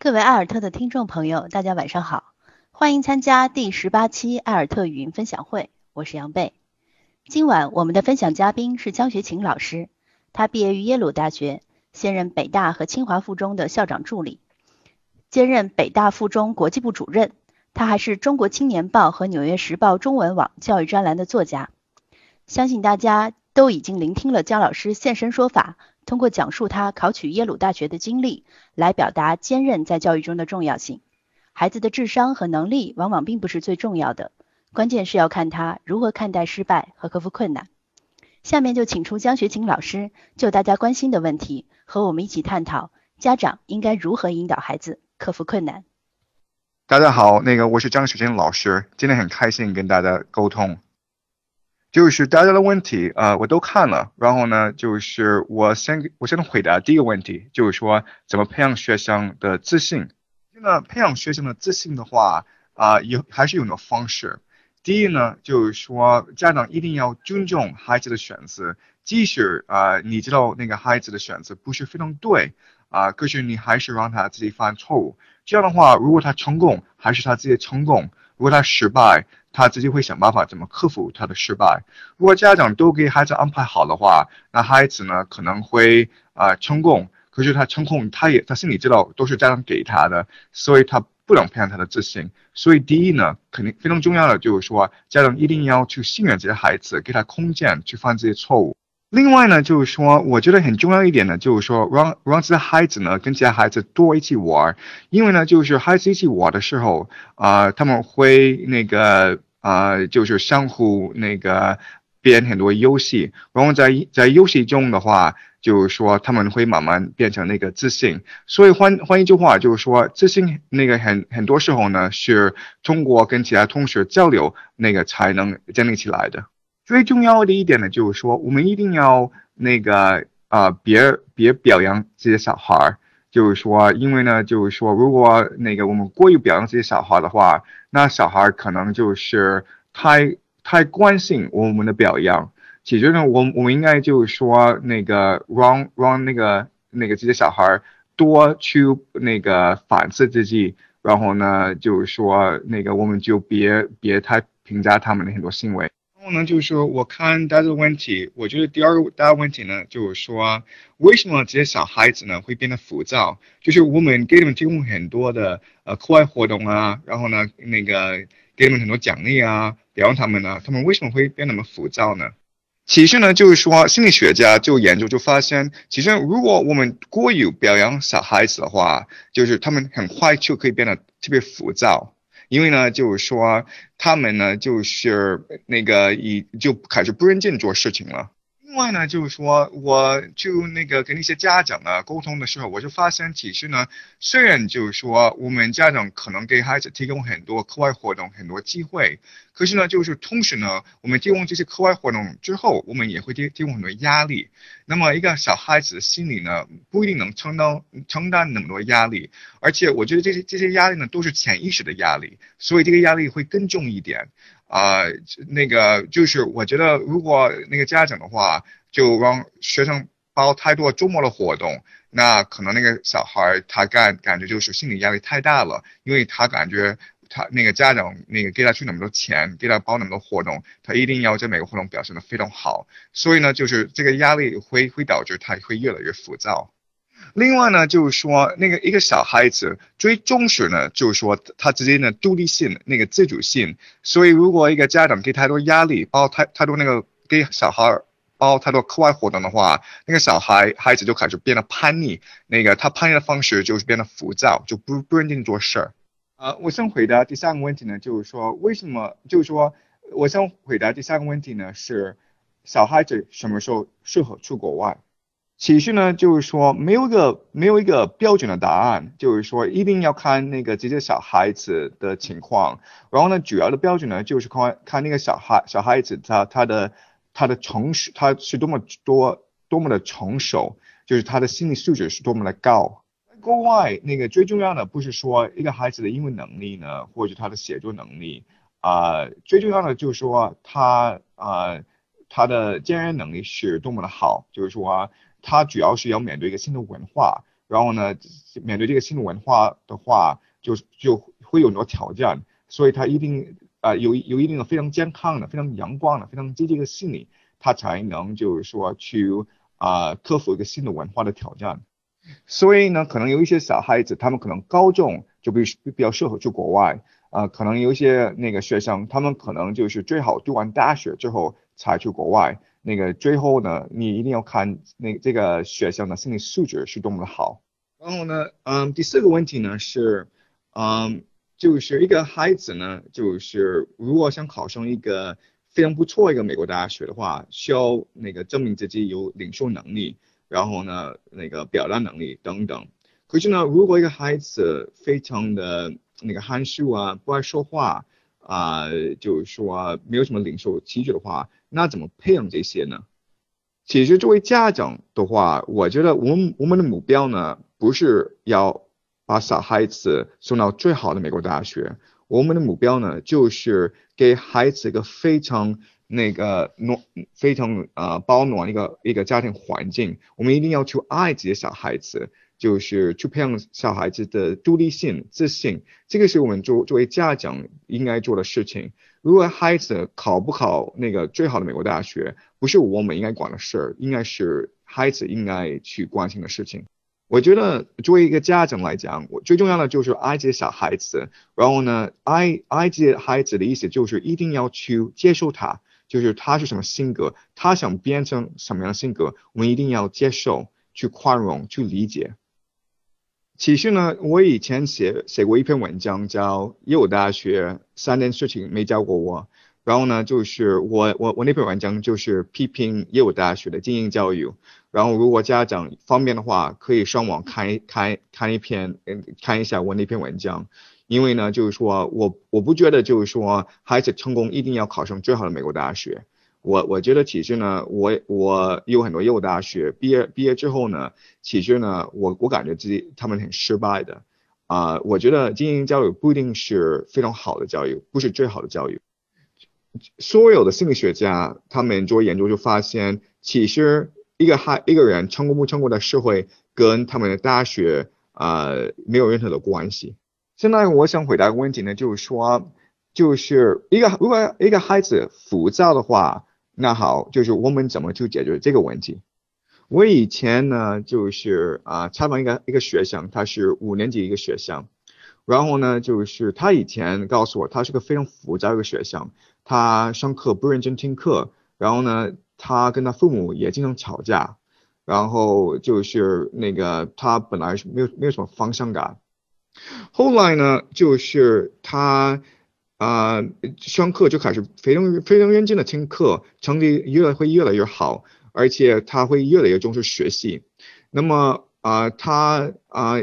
各位艾尔特的听众朋友，大家晚上好，欢迎参加第十八期艾尔特语音分享会，我是杨贝。今晚我们的分享嘉宾是江学勤老师，他毕业于耶鲁大学，现任北大和清华附中的校长助理，兼任北大附中国际部主任。他还是中国青年报和纽约时报中文网教育专栏的作家。相信大家都已经聆听了姜老师现身说法，通过讲述他考取耶鲁大学的经历，来表达坚韧在教育中的重要性。孩子的智商和能力往往并不是最重要的，关键是要看他如何看待失败和克服困难。下面就请出江学勤老师，就大家关心的问题和我们一起探讨，家长应该如何引导孩子克服困难。大家好，那个我是江学金老师，今天很开心跟大家沟通。就是大家的问题，呃，我都看了，然后呢，就是我先我先回答第一个问题，就是说怎么培养学生的自信。那培养学生的自信的话，啊，有还是有很多方式。第一呢，就是说家长一定要尊重孩子的选择，即使啊你知道那个孩子的选择不是非常对，啊，可是你还是让他自己犯错误。这样的话，如果他成功，还是他自己成功；如果他失败，他自己会想办法怎么克服他的失败。如果家长都给孩子安排好的话，那孩子呢可能会啊成功。可是他成功，他也他心里知道都是家长给他的，所以他不能培养他的自信。所以第一呢，肯定非常重要的就是说，家长一定要去信任这些孩子，给他空间去犯这些错误。另外呢，就是说，我觉得很重要一点呢，就是说，让让这些孩子呢跟其他孩子多一起玩，因为呢，就是孩子一起玩的时候，啊，他们会那个啊，就是相互那个编很多游戏，然后在在游戏中的话，就是说他们会慢慢变成那个自信。所以换换一句话，就是说，自信那个很很多时候呢，是通过跟其他同学交流那个才能建立起来的。最重要的一点呢，就是说，我们一定要那个啊，别别表扬这些小孩儿。就是说，因为呢，就是说，如果那个我们过于表扬这些小孩的话，那小孩可能就是太太关心我们的表扬。其实呢，我我们应该就是说，那个让让那个那个这些小孩多去那个反思自己，然后呢，就是说，那个我们就别别太评价他们的很多行为。然后呢，就是说，我看大家的问题，我觉得第二个大问题呢，就是说，为什么这些小孩子呢会变得浮躁？就是我们给他们提供很多的呃课外活动啊，然后呢，那个给他们很多奖励啊，表扬他们呢，他们为什么会变那么浮躁呢？其实呢，就是说，心理学家就研究就发现，其实如果我们过于表扬小孩子的话，就是他们很快就可以变得特别浮躁。因为呢，就是说他们呢，就是那个以就开始不认真做事情了。另外呢，就是说，我就那个跟那些家长呢沟通的时候，我就发现，其实呢，虽然就是说，我们家长可能给孩子提供很多课外活动、很多机会，可是呢，就是同时呢，我们提供这些课外活动之后，我们也会提提供很多压力。那么，一个小孩子心里呢，不一定能承担承担那么多压力，而且我觉得这些这些压力呢，都是潜意识的压力，所以这个压力会更重一点。啊，那个就是我觉得，如果那个家长的话，就让学生包太多周末的活动，那可能那个小孩他感感觉就是心理压力太大了，因为他感觉他那个家长那个给他出那么多钱，给他包那么多活动，他一定要在每个活动表现的非常好，所以呢，就是这个压力会会导致他会越来越浮躁。另外呢，就是说那个一个小孩子最重视呢，就是说他自己的独立性、那个自主性。所以如果一个家长给太多压力，包太太多那个给小孩包太多课外活动的话，那个小孩孩子就开始变得叛逆。那个他叛逆的方式就是变得浮躁，就不不认真做事儿。啊，我想回答第三个问题呢，就是说为什么？就是说我想回答第三个问题呢，是小孩子什么时候适合出国外？其实呢，就是说没有一个没有一个标准的答案，就是说一定要看那个这些小孩子的情况。然后呢，主要的标准呢，就是看看那个小孩小孩子他他的他的成熟，他是多么多多么的成熟，就是他的心理素质是多么的高。国外那个最重要的不是说一个孩子的英文能力呢，或者他的写作能力啊，最重要的就是说他啊他的坚韧能力是多么的好，就是说。他主要是要面对一个新的文化，然后呢，面对这个新的文化的话，就就会有很多挑战，所以他一定啊有有一定的非常健康的、非常阳光的、非常积极的心理，他才能就是说去啊克服一个新的文化的挑战。所以呢，可能有一些小孩子，他们可能高中就比比较适合去国外啊，可能有一些那个学生，他们可能就是最好读完大学之后才去国外。那个最后呢，你一定要看那这个学校的心理素质是多么的好。然后呢，嗯，第四个问题呢是，嗯，就是一个孩子呢，就是如果想考上一个非常不错一个美国大学的话，需要那个证明自己有领受能力，然后呢，那个表达能力等等。可是呢，如果一个孩子非常的那个含蓄啊，不爱说话啊，就是说没有什么领受气质的话，那怎么培养这些呢？其实作为家长的话，我觉得我们我们的目标呢，不是要把小孩子送到最好的美国大学，我们的目标呢，就是给孩子一个非常那个暖、非常呃保暖一个一个家庭环境。我们一定要去爱这些小孩子，就是去培养小孩子的独立性、自信。这个是我们作作为家长应该做的事情。如果孩子考不考那个最好的美国大学，不是我们应该管的事儿，应该是孩子应该去关心的事情。我觉得作为一个家长来讲，我最重要的就是爱这些小孩子。然后呢，爱爱这些孩子的意思就是一定要去接受他，就是他是什么性格，他想变成什么样的性格，我们一定要接受，去宽容，去理解。其实呢，我以前写写过一篇文章，叫《耶鲁大学三件事情没教过我》。然后呢，就是我我我那篇文章就是批评耶鲁大学的精英教育。然后如果家长方便的话，可以上网看一看看一篇，嗯，看一下我那篇文章。因为呢，就是说我我不觉得就是说孩子成功一定要考上最好的美国大学。我我觉得其实呢，我我有很多业务大学毕业毕业之后呢，其实呢，我我感觉自己他们很失败的啊。我觉得精英教育不一定是非常好的教育，不是最好的教育。所有的心理学家他们做研究就发现，其实一个孩一个人成功不成功的社会跟他们的大学啊没有任何的关系。现在我想回答个问题呢，就是说，就是一个如果一个孩子浮躁的话。那好，就是我们怎么去解决这个问题？我以前呢，就是啊，采访一个一个学生，他是五年级一个学生，然后呢，就是他以前告诉我，他是个非常浮躁一个学生，他上课不认真听课，然后呢，他跟他父母也经常吵架，然后就是那个他本来是没有没有什么方向感，后来呢，就是他。啊，上课就开始非常非常认真的听课，成绩越来会越来越好，而且他会越来越重视学习。那么啊，他啊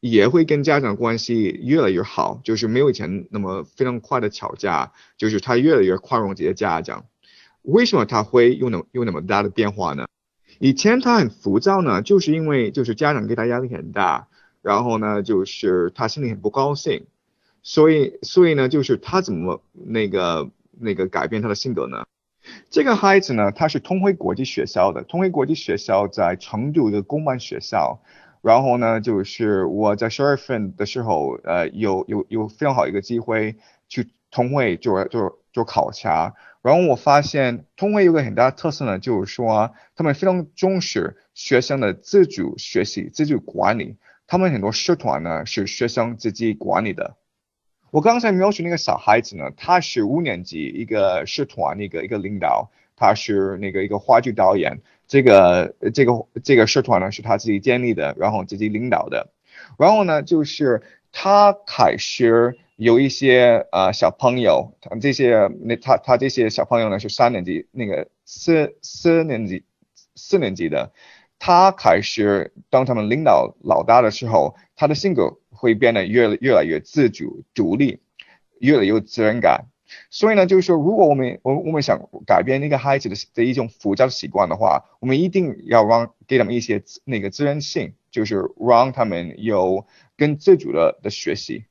也会跟家长关系越来越好，就是没有以前那么非常快的吵架，就是他越来越宽容这些家长。为什么他会有那有那么大的变化呢？以前他很浮躁呢，就是因为就是家长给他压力很大，然后呢，就是他心里很不高兴。所以，所以呢，就是他怎么那个那个改变他的性格呢？这个孩子呢，他是通辉国际学校的，通辉国际学校在成都的公办学校。然后呢，就是我在十二月份的时候，呃，有有有非常好一个机会去通惠做做做考察。然后我发现通惠有个很大的特色呢，就是说他们非常重视学生的自主学习、自主管理。他们很多社团呢是学生自己管理的。我刚才描述那个小孩子呢，他是五年级一个社团一个一个领导，他是那个一个话剧导演，这个这个这个社团呢是他自己建立的，然后自己领导的，然后呢就是他开始有一些呃小朋友，这些那他他这些小朋友呢是三年级那个四四年级四年级的，他开始当他们领导老大的时候，他的性格。会变得越越来越自主独立，越来越有责任感。所以呢，就是说，如果我们我我们想改变那个孩子的的一种浮躁习惯的话，我们一定要让给他们一些那个自然性，就是让他们有更自主的的学习。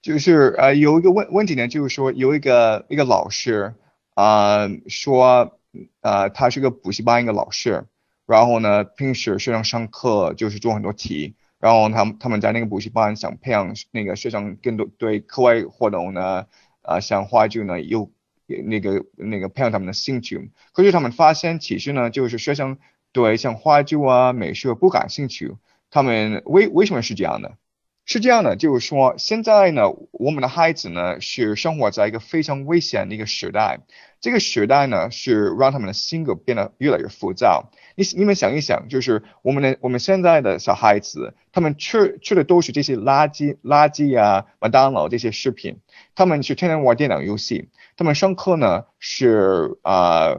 就是呃有一个问问题呢，就是说有一个一个老师啊说呃他是个补习班一个老师。然后呢，平时学生上课就是做很多题，然后他们他们在那个补习班想培养那个学生更多对课外活动呢，啊，像话剧呢又那个那个培养他们的兴趣。可是他们发现其实呢，就是学生对像话剧啊、美术不感兴趣。他们为为什么是这样的？是这样的，就是说现在呢，我们的孩子呢是生活在一个非常危险的一个时代。这个时代呢是让他们的性格变得越来越浮躁。你你们想一想，就是我们的我们现在的小孩子，他们吃吃的都是这些垃圾垃圾啊，麦当劳这些食品。他们是天天玩电脑游戏。他们上课呢是啊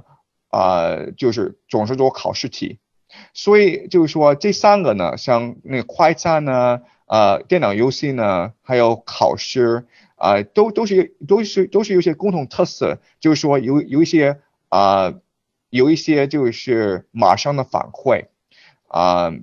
啊，就是总是做考试题。所以就是说这三个呢，像那个快餐呢。呃，电脑游戏呢，还有考试啊，都都是都是都是有些共同特色，就是说有有一些啊，有一些就是马上的反馈啊。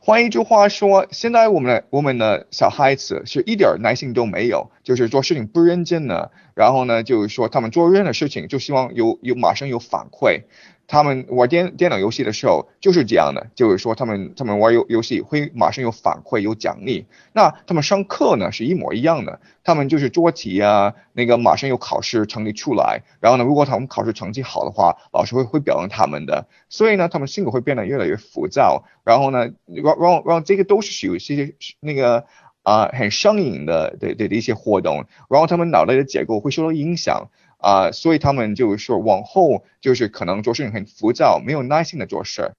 换一句话说，现在我们的我们的小孩子是一点耐心都没有，就是做事情不认真的，然后呢，就是说他们做任何事情就希望有有马上有反馈。他们玩电电脑游戏的时候就是这样的，就是说他们他们玩游游戏会马上有反馈有奖励。那他们上课呢是一模一样的，他们就是做题啊，那个马上有考试成绩出来，然后呢，如果他们考试成绩好的话，老师会会表扬他们的。所以呢，他们性格会变得越来越浮躁，然后呢，让让让这个都是属于一些那个啊很上瘾的的的一些活动，然后他们脑袋的结构会受到影响。啊，所以他们就是说，往后就是可能做事情很浮躁，没有耐心的做事。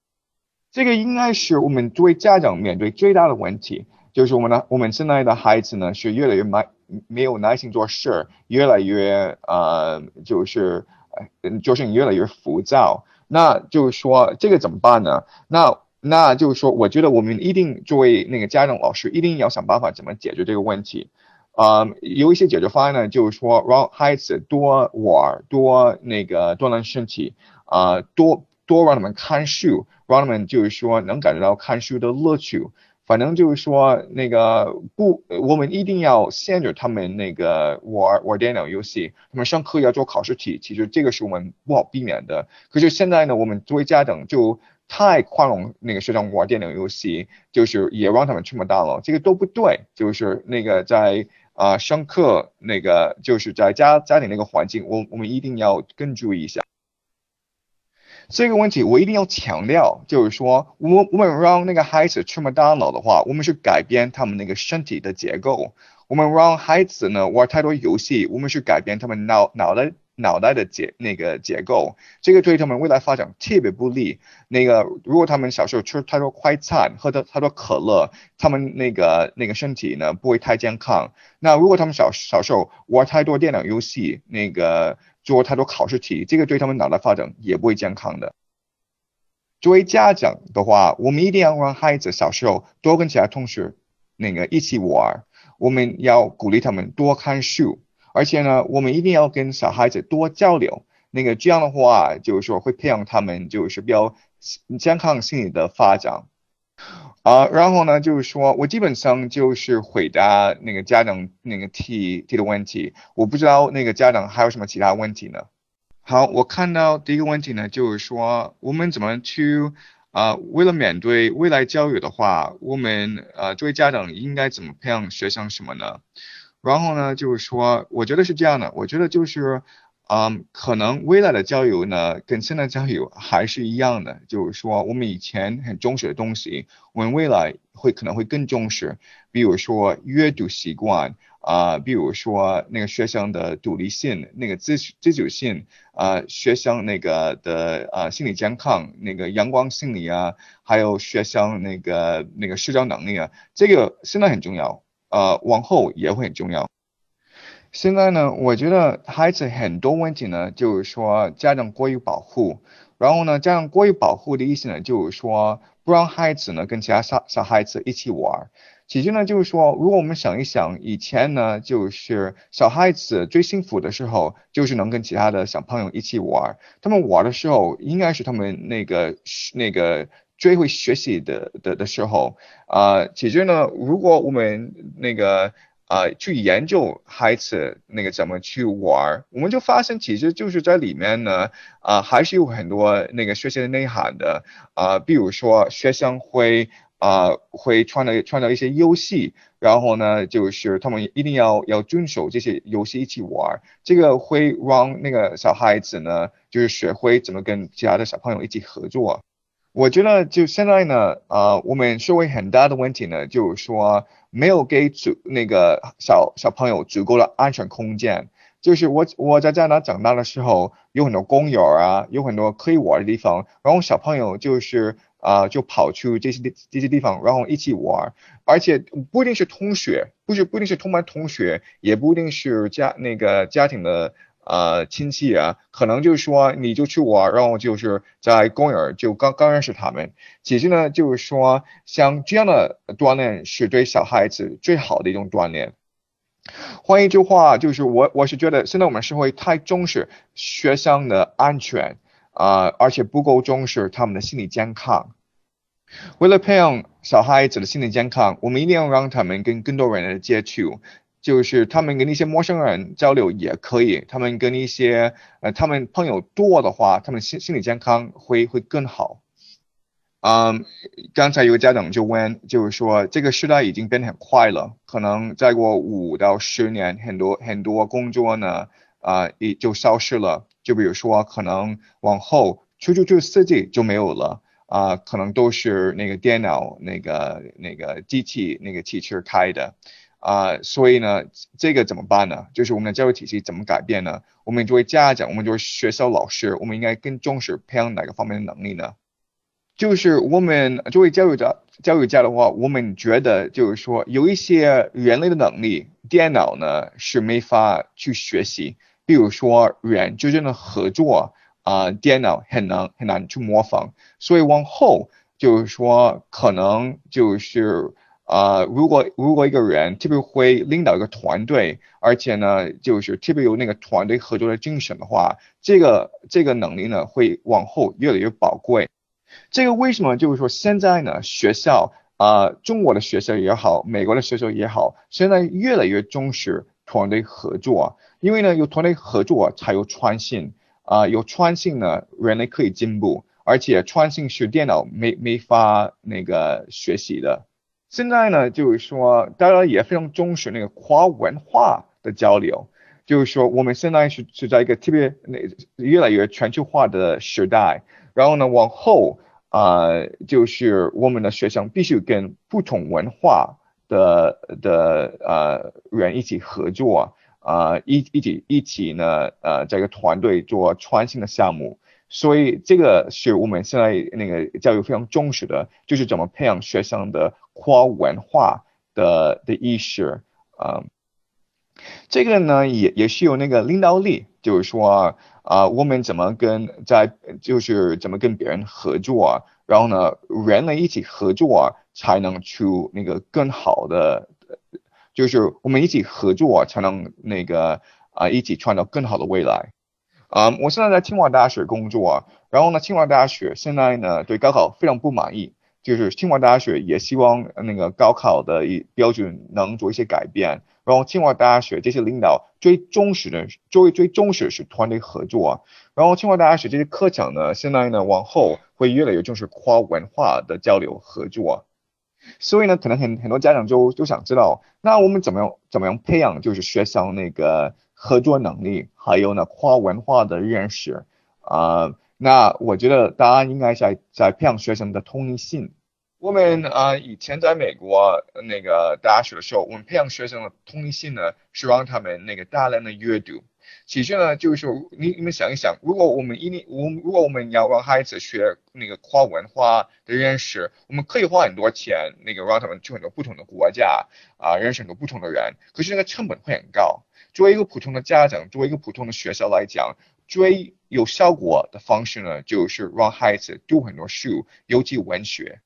这个应该是我们作为家长面对最大的问题，就是我们的我们现在的孩子呢是越来越慢没有耐心做事，越来越呃就是做事越来越浮躁。那就是说这个怎么办呢？那那就是说，我觉得我们一定作为那个家长老师，一定要想办法怎么解决这个问题。啊，有一些解决方案呢，就是说让孩子多玩，多那个锻炼身体，啊，多多让他们看书，让他们就是说能感觉到看书的乐趣。反正就是说那个不，我们一定要限制他们那个玩玩电脑游戏，他们上课要做考试题，其实这个是我们不好避免的。可是现在呢，我们作为家长就太宽容那个学生玩电脑游戏，就是也让他们吃麦当劳，这个都不对。就是那个在。啊，上课那个就是在家家庭那个环境，我我们一定要更注意一下这个问题。我一定要强调，就是说，我我们让那个孩子吃麦当劳的话，我们是改变他们那个身体的结构。我们让孩子呢玩太多游戏，我们是改变他们脑脑袋。脑袋的结那个结构，这个对他们未来发展特别不利。那个如果他们小时候吃太多快餐，喝的太多可乐，他们那个那个身体呢不会太健康。那如果他们小小时候玩太多电脑游戏，那个做太多考试题，这个对他们脑袋发展也不会健康的。作为家长的话，我们一定要让孩子小时候多跟其他同学那个一起玩，我们要鼓励他们多看书。而且呢，我们一定要跟小孩子多交流，那个这样的话，就是说会培养他们就是比较健康心理的发展啊。然后呢，就是说我基本上就是回答那个家长那个提提的问题，我不知道那个家长还有什么其他问题呢？好，我看到第一个问题呢，就是说我们怎么去啊，为了面对未来教育的话，我们呃作为家长应该怎么培养学生什么呢？然后呢，就是说，我觉得是这样的，我觉得就是，嗯，可能未来的教育呢，跟现在教育还是一样的，就是说，我们以前很重视的东西，我们未来会可能会更重视，比如说阅读习惯啊，比如说那个学生的独立性、那个自自主性啊，学生那个的啊心理健康、那个阳光心理啊，还有学生那个那个社交能力啊，这个现在很重要。呃，往后也会很重要。现在呢，我觉得孩子很多问题呢，就是说家长过于保护，然后呢，家长过于保护的意思呢，就是说不让孩子呢跟其他小小孩子一起玩。其实呢，就是说，如果我们想一想，以前呢，就是小孩子最幸福的时候，就是能跟其他的小朋友一起玩。他们玩的时候，应该是他们那个那个。追回学习的的的时候，啊，其实呢，如果我们那个啊，去研究孩子那个怎么去玩，我们就发现其实就是在里面呢，啊，还是有很多那个学习的内涵的，啊，比如说学生会啊会创造创造一些游戏，然后呢，就是他们一定要要遵守这些游戏一起玩，这个会让那个小孩子呢，就是学会怎么跟其他的小朋友一起合作。我觉得就现在呢，啊，我们社会很大的问题呢，就是说。没有给足那个小小朋友足够的安全空间。就是我我在加拿大长大的时候，有很多公园啊，有很多可以玩的地方，然后小朋友就是啊，就跑去这些地这些地方，然后一起玩，而且不一定是同学，不是不一定是同班同学，也不一定是家那个家庭的。呃，亲戚啊，可能就是说你就去玩，然后就是在公园就刚刚认识他们。其实呢，就是说像这样的锻炼是对小孩子最好的一种锻炼。换一句话，就是我我是觉得现在我们社会太重视学生的安全啊，而且不够重视他们的心理健康。为了培养小孩子的心理健康，我们一定要让他们跟更多人的接触。就是他们跟一些陌生人交流也可以，他们跟一些呃，他们朋友多的话，他们心心理健康会会更好。嗯，刚才有个家长就问，就是说这个时代已经变得很快了，可能再过五到十年，很多很多工作呢啊也就消失了。就比如说，可能往后出租车司机就没有了啊，可能都是那个电脑、那个那个机器、那个汽车开的。啊，所以呢，这个怎么办呢？就是我们的教育体系怎么改变呢？我们作为家长，我们作为学校老师，我们应该更重视培养哪个方面的能力呢？就是我们作为教育者、教育家的话，我们觉得就是说，有一些人类的能力，电脑呢是没法去学习。比如说人之间的合作啊，电脑很难很难去模仿。所以往后就是说，可能就是。啊，如果如果一个人特别会领导一个团队，而且呢，就是特别有那个团队合作的精神的话，这个这个能力呢，会往后越来越宝贵。这个为什么？就是说现在呢，学校啊，中国的学校也好，美国的学校也好，现在越来越重视团队合作，因为呢，有团队合作才有创新啊，有创新呢，人类可以进步，而且创新是电脑没没法那个学习的。现在呢，就是说，大家也非常重视那个跨文化的交流。就是说，我们现在是是在一个特别那越来越全球化的时代。然后呢，往后啊，就是我们的学生必须跟不同文化的的呃人一起合作啊，一一起一起呢呃这个团队做创新的项目。所以这个是我们现在那个教育非常重视的，就是怎么培养学生的跨文化的的意识啊。这个呢也也是有那个领导力，就是说啊，我们怎么跟在就是怎么跟别人合作，然后呢人类一起合作才能出那个更好的，就是我们一起合作才能那个啊一起创造更好的未来。啊，我现在在清华大学工作，然后呢，清华大学现在呢对高考非常不满意，就是清华大学也希望那个高考的一标准能做一些改变，然后清华大学这些领导最重视的，最最重视是团队合作，然后清华大学这些课程呢，现在呢往后会越来越重视跨文化的交流合作，所以呢，可能很很多家长就就想知道，那我们怎么样怎么样培养就是学生那个。合作能力，还有呢跨文化的认识啊，那我觉得答案应该在在培养学生的同理心。我们啊以前在美国那个大学的时候，我们培养学生的同理心呢，是让他们那个大量的阅读。其实呢，就是说你你们想一想，如果我们一定我如果我们要让孩子学那个跨文化的认识，我们可以花很多钱，那个让他们去很多不同的国家啊，认识很多不同的人，可是那个成本会很高。作为一个普通的家长，作为一个普通的学校来讲，最有效果的方式呢，就是让孩子读很多书，尤其文学。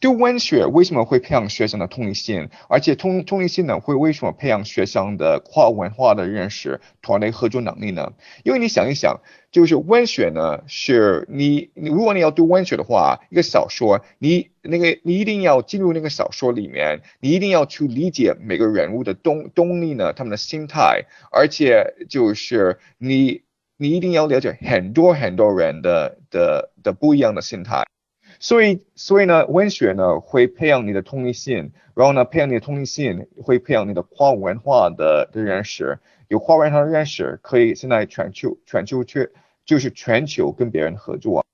对文学为什么会培养学生的同理心？而且同同理心呢，会为什么培养学生的跨文化的认识、团队合作能力呢？因为你想一想，就是文学呢，是你你如果你要读文学的话，一个小说，你那个你一定要进入那个小说里面，你一定要去理解每个人物的动动力呢，他们的心态，而且就是你你一定要了解很多很多人的的的不一样的心态。所以，所以呢，文学呢会培养你的同理心，然后呢，培养你的同理心会培养你的跨文化的的认识，有跨文化的认识可以现在全球全球去就是全球跟别人合作。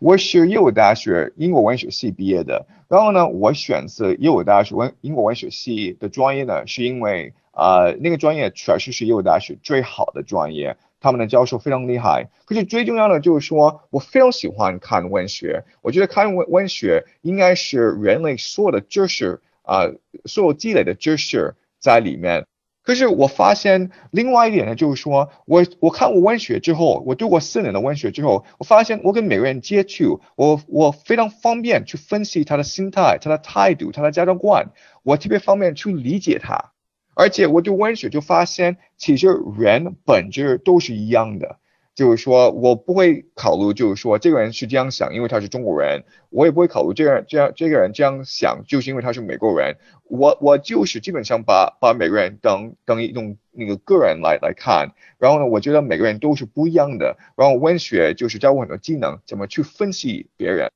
我是耶鲁大学英国文学系毕业的，然后呢，我选择耶鲁大学文英国文学系的专业呢，是因为啊，那个专业确实是耶鲁大学最好的专业。他们的教授非常厉害，可是最重要的就是说我非常喜欢看文学，我觉得看文文学应该是人类所有的知识啊，所有积累的知识在里面。可是我发现另外一点呢，就是说我我看过文学之后，我读过四年的文学之后，我发现我跟每个人接触，我我非常方便去分析他的心态、他的态度、他的价值观，我特别方便去理解他。而且我对文学就发现，其实人本质都是一样的，就是说我不会考虑，就是说这个人是这样想，因为他是中国人，我也不会考虑这样这样这个人这样想，就是因为他是美国人。我我就是基本上把把每个人当当一种那个个人来来看，然后呢，我觉得每个人都是不一样的。然后文学就是教我很多技能，怎么去分析别人。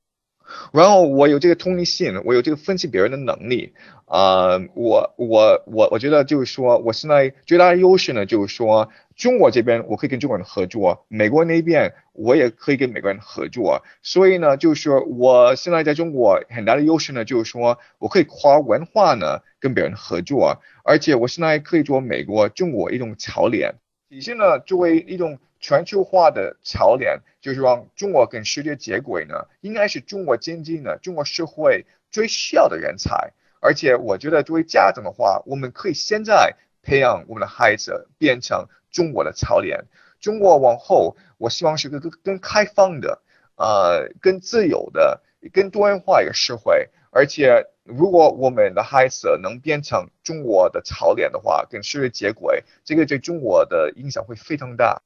然后我有这个同理心，我有这个分析别人的能力，啊，我我我我觉得就是说，我现在最大的优势呢，就是说，中国这边我可以跟中国人合作，美国那边我也可以跟美国人合作，所以呢，就是说我现在在中国很大的优势呢，就是说我可以跨文化呢跟别人合作，而且我现在可以做美国中国一种桥梁，体现呢作为一种。全球化的桥梁就是让中国跟世界接轨呢，应该是中国经济呢，中国社会最需要的人才。而且我觉得作为家长的话，我们可以现在培养我们的孩子变成中国的桥梁。中国往后，我希望是个更更开放的，呃，更自由的、更多元化一个社会。而且，如果我们的孩子能变成中国的潮脸的话，跟世界接轨，这个对中国的影响会非常大。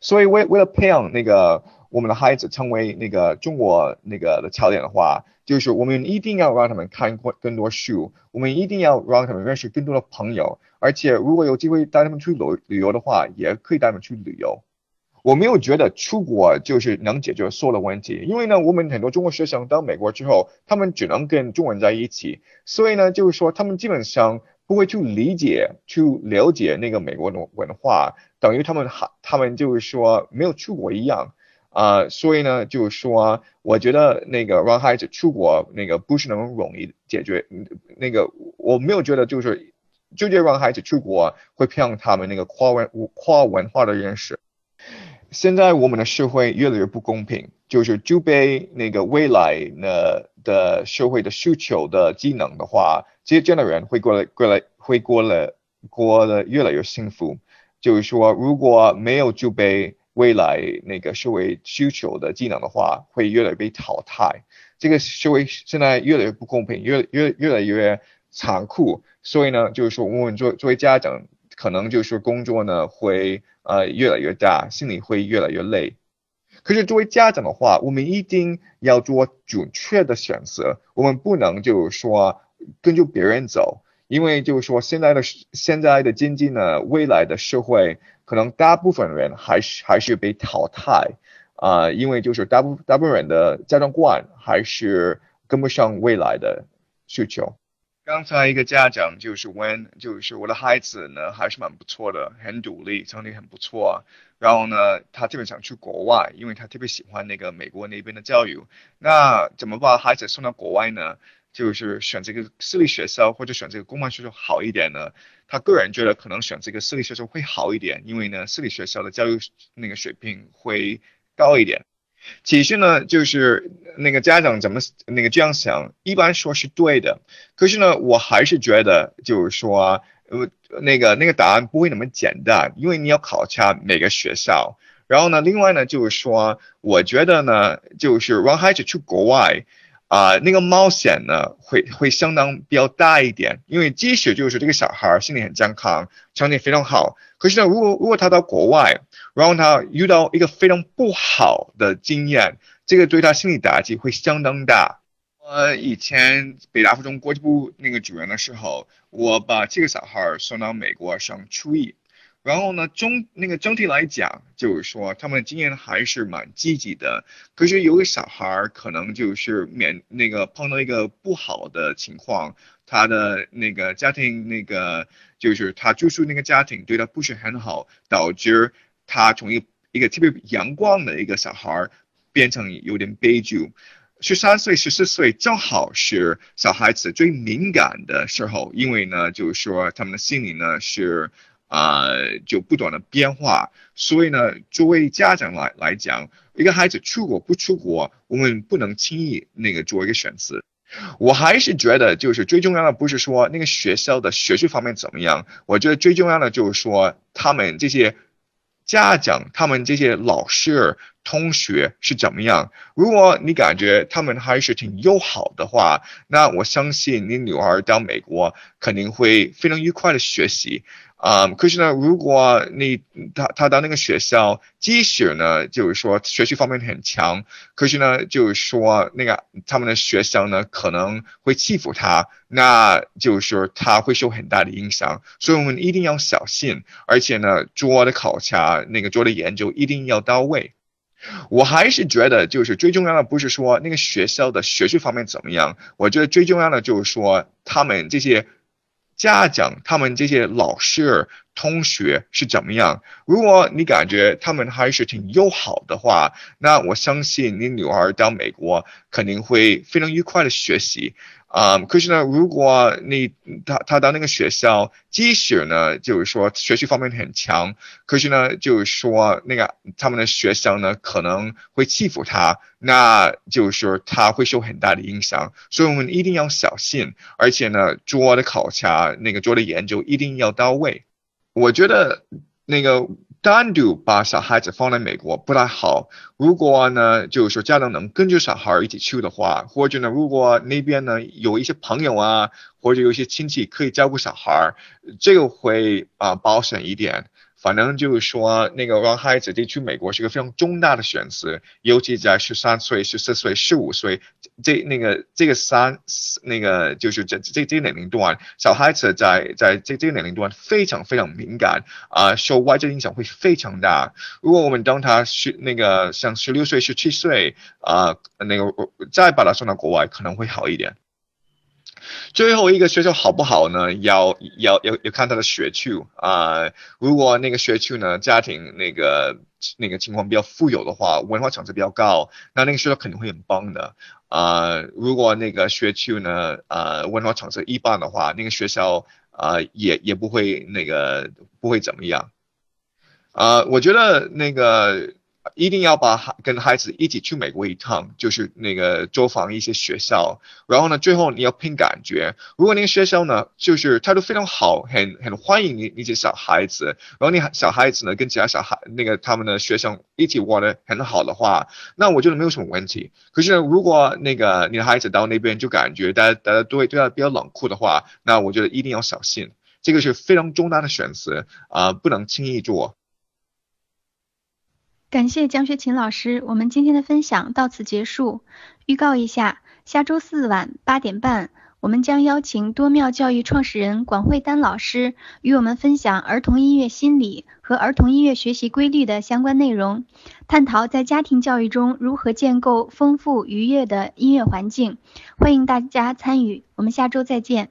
所以为为了培养那个我们的孩子成为那个中国那个的潮脸的话，就是我们一定要让他们看过更多书，我们一定要让他们认识更多的朋友，而且如果有机会带他们去旅旅游的话，也可以带他们去旅游。我没有觉得出国就是能解决所有的问题，因为呢，我们很多中国学生到美国之后，他们只能跟中文在一起，所以呢，就是说他们基本上。不会去理解、去了解那个美国的文化，等于他们还他们就是说没有出国一样啊，所以呢，就是说，我觉得那个让孩子出国那个不是那么容易解决，那个我没有觉得就是直接让孩子出国会培养他们那个跨文跨文化的认识。现在我们的社会越来越不公平，就是具备那个未来呢的社会的需求的技能的话。这些这样的人会过来，过来会过了，过了越来越幸福。就是说，如果没有具备未来那个社会需求的技能的话，会越来越被淘汰。这个社会现在越来越不公平，越越越来越残酷。所以呢，就是说，我们作作为家长，可能就是工作呢会呃越来越大，心里会越来越累。可是作为家长的话，我们一定要做准确的选择，我们不能就是说。跟着别人走，因为就是说现在的现在的经济呢，未来的社会可能大部分人还是还是被淘汰啊，因为就是大部大部分人的家长观还是跟不上未来的需求。刚才一个家长就是问，就是我的孩子呢还是蛮不错的，很独立，成绩很不错，然后呢他特别想去国外，因为他特别喜欢那个美国那边的教育，那怎么把孩子送到国外呢？就是选这个私立学校或者选这个公办学校好一点呢？他个人觉得可能选这个私立学校会好一点，因为呢私立学校的教育那个水平会高一点。其实呢就是那个家长怎么那个这样想，一般说是对的。可是呢我还是觉得就是说呃那个那个答案不会那么简单，因为你要考察每个学校。然后呢另外呢就是说我觉得呢就是让孩子去国外。啊，那个冒险呢会会相当比较大一点，因为即使就是这个小孩儿心理很健康，条件非常好，可是呢，如果如果他到国外，然后他遇到一个非常不好的经验，这个对他心理打击会相当大。呃以前北大附中国际部那个主任的时候，我把这个小孩送到美国上初一。然后呢，中那个整体来讲，就是说他们经验还是蛮积极的。可是有个小孩可能就是免那个碰到一个不好的情况，他的那个家庭那个就是他住宿那个家庭对他不是很好，导致他从一一个特别阳光的一个小孩变成有点悲剧。十三岁、十四岁正好是小孩子最敏感的时候，因为呢，就是说他们的心理呢是。啊，就不断的变化，所以呢，作为家长来来讲，一个孩子出国不出国，我们不能轻易那个做一个选择。我还是觉得，就是最重要的不是说那个学校的学习方面怎么样，我觉得最重要的就是说他们这些家长，他们这些老师、同学是怎么样。如果你感觉他们还是挺友好的话，那我相信你女儿到美国肯定会非常愉快的学习。啊，可是呢，如果你他他到那个学校，即使呢，就是说学习方面很强，可是呢，就是说那个他们的学校呢可能会欺负他，那就是他会受很大的影响，所以我们一定要小心，而且呢，做的考察那个做的研究一定要到位。我还是觉得，就是最重要的不是说那个学校的学习方面怎么样，我觉得最重要的就是说他们这些。家长他们这些老师同学是怎么样？如果你感觉他们还是挺友好的话，那我相信你女儿到美国肯定会非常愉快的学习。啊，可是呢，如果你他他到那个学校，即使呢，就是说学习方面很强，可是呢，就是说那个他们的学校呢可能会欺负他，那就是他会受很大的影响，所以我们一定要小心，而且呢，做的考察那个做的研究一定要到位。我觉得那个。单独把小孩子放在美国不太好。如果呢，就是说家长能跟着小孩一起去的话，或者呢，如果那边呢有一些朋友啊，或者有一些亲戚可以照顾小孩，这个会啊保险一点。反正就是说，那个让孩子去美国是一个非常重大的选择，尤其在十三岁、十四岁、十五岁这那个这个三那个就是这这这年龄段，小孩子在在这这个年龄段非常非常敏感啊，受外界影响会非常大。如果我们当他十那个像十六岁、十七岁啊，那个再把他送到国外，可能会好一点。最后一个学校好不好呢？要要要要看他的学区啊。如果那个学区呢，家庭那个那个情况比较富有的话，文化层次比较高，那那个学校肯定会很棒的啊。如果那个学区呢，呃，文化层次一般的话，那个学校啊，也也不会那个不会怎么样啊。我觉得那个。一定要把孩跟孩子一起去美国一趟，就是那个走访一些学校，然后呢，最后你要凭感觉。如果那个学校呢，就是态度非常好，很很欢迎你那些小孩子，然后你小孩子呢跟其他小孩那个他们的学生一起玩的很好的话，那我觉得没有什么问题。可是如果那个你的孩子到那边就感觉大家大家都会对他比较冷酷的话，那我觉得一定要小心，这个是非常重大的选择啊，不能轻易做。感谢江学勤老师，我们今天的分享到此结束。预告一下，下周四晚八点半，我们将邀请多妙教育创始人管慧丹老师与我们分享儿童音乐心理和儿童音乐学习规律的相关内容，探讨在家庭教育中如何建构丰富愉悦的音乐环境。欢迎大家参与，我们下周再见。